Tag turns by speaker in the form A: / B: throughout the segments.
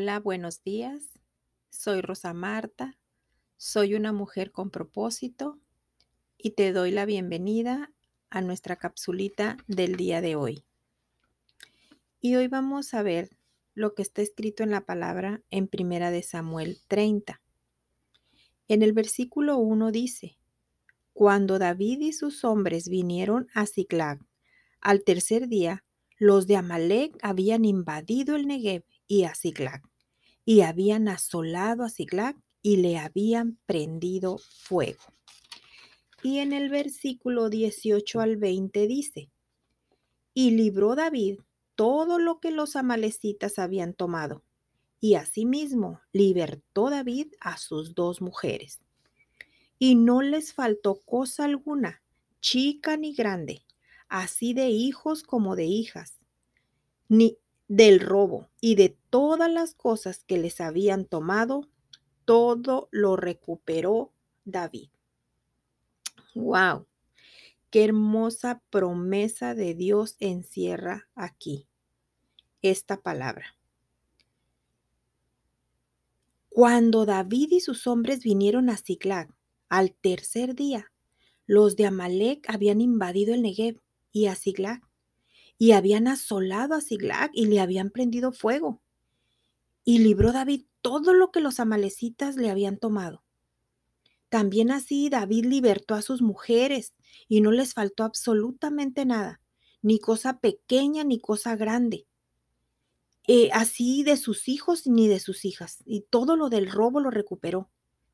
A: Hola, buenos días. Soy Rosa Marta. Soy una mujer con propósito y te doy la bienvenida a nuestra capsulita del día de hoy. Y hoy vamos a ver lo que está escrito en la palabra en Primera de Samuel 30. En el versículo 1 dice: Cuando David y sus hombres vinieron a Ziklag, al tercer día, los de Amalek habían invadido el Negev y a y habían asolado a Ziklag y le habían prendido fuego. Y en el versículo 18 al 20 dice, y libró David todo lo que los amalecitas habían tomado, y asimismo libertó David a sus dos mujeres. Y no les faltó cosa alguna, chica ni grande, así de hijos como de hijas, ni del robo y de todas las cosas que les habían tomado, todo lo recuperó David. ¡Wow! Qué hermosa promesa de Dios encierra aquí esta palabra. Cuando David y sus hombres vinieron a Ziklag al tercer día, los de Amalek habían invadido el Negev y a Ziklag y habían asolado a Ziklag y le habían prendido fuego. Y libró David todo lo que los amalecitas le habían tomado. También así David libertó a sus mujeres y no les faltó absolutamente nada, ni cosa pequeña ni cosa grande. Eh, así de sus hijos ni de sus hijas. Y todo lo del robo lo recuperó,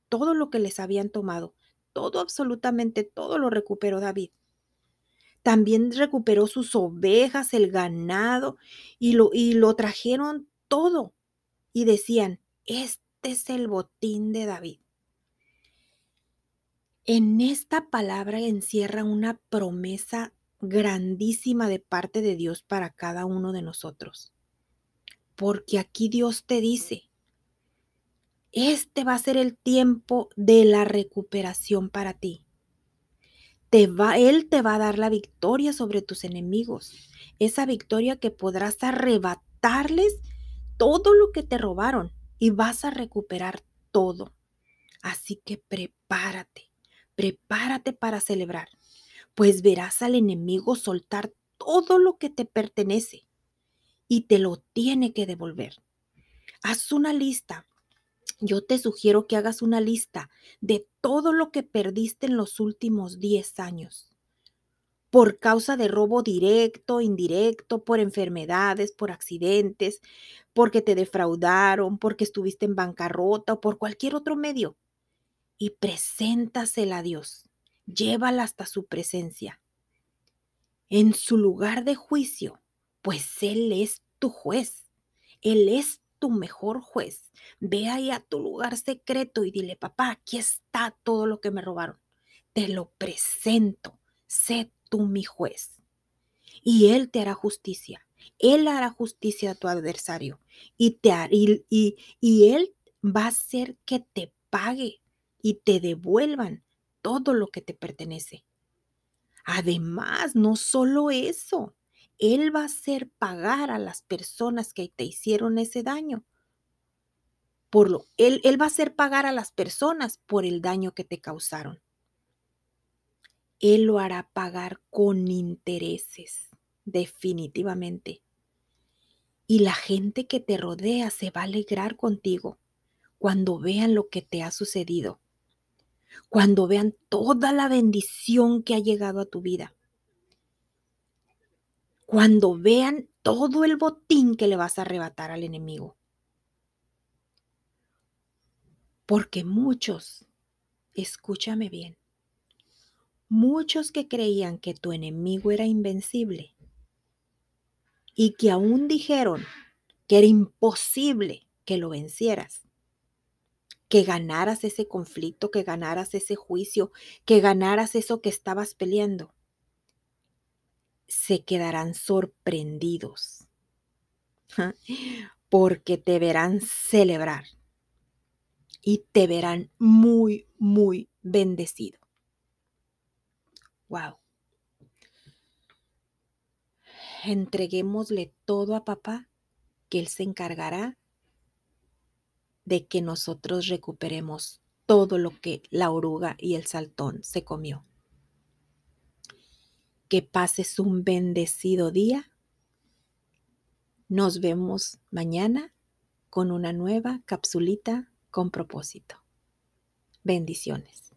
A: todo lo que les habían tomado, todo, absolutamente todo lo recuperó David. También recuperó sus ovejas, el ganado, y lo, y lo trajeron todo. Y decían, este es el botín de David. En esta palabra encierra una promesa grandísima de parte de Dios para cada uno de nosotros. Porque aquí Dios te dice, este va a ser el tiempo de la recuperación para ti va, Él te va a dar la victoria sobre tus enemigos. Esa victoria que podrás arrebatarles todo lo que te robaron y vas a recuperar todo. Así que prepárate, prepárate para celebrar, pues verás al enemigo soltar todo lo que te pertenece y te lo tiene que devolver. Haz una lista yo te sugiero que hagas una lista de todo lo que perdiste en los últimos 10 años. Por causa de robo directo, indirecto, por enfermedades, por accidentes, porque te defraudaron, porque estuviste en bancarrota o por cualquier otro medio. Y preséntasela a Dios. Llévala hasta su presencia. En su lugar de juicio, pues Él es tu juez. Él es tu mejor juez. Ve ahí a tu lugar secreto y dile, papá, aquí está todo lo que me robaron. Te lo presento. Sé tú mi juez. Y Él te hará justicia. Él hará justicia a tu adversario. Y, te y, y, y Él va a hacer que te pague y te devuelvan todo lo que te pertenece. Además, no solo eso, él va a hacer pagar a las personas que te hicieron ese daño. Por lo, él, él va a hacer pagar a las personas por el daño que te causaron. Él lo hará pagar con intereses, definitivamente. Y la gente que te rodea se va a alegrar contigo cuando vean lo que te ha sucedido, cuando vean toda la bendición que ha llegado a tu vida cuando vean todo el botín que le vas a arrebatar al enemigo. Porque muchos, escúchame bien, muchos que creían que tu enemigo era invencible y que aún dijeron que era imposible que lo vencieras, que ganaras ese conflicto, que ganaras ese juicio, que ganaras eso que estabas peleando se quedarán sorprendidos porque te verán celebrar y te verán muy, muy bendecido. Wow. Entreguémosle todo a papá, que él se encargará de que nosotros recuperemos todo lo que la oruga y el saltón se comió. Que pases un bendecido día. Nos vemos mañana con una nueva capsulita con propósito. Bendiciones.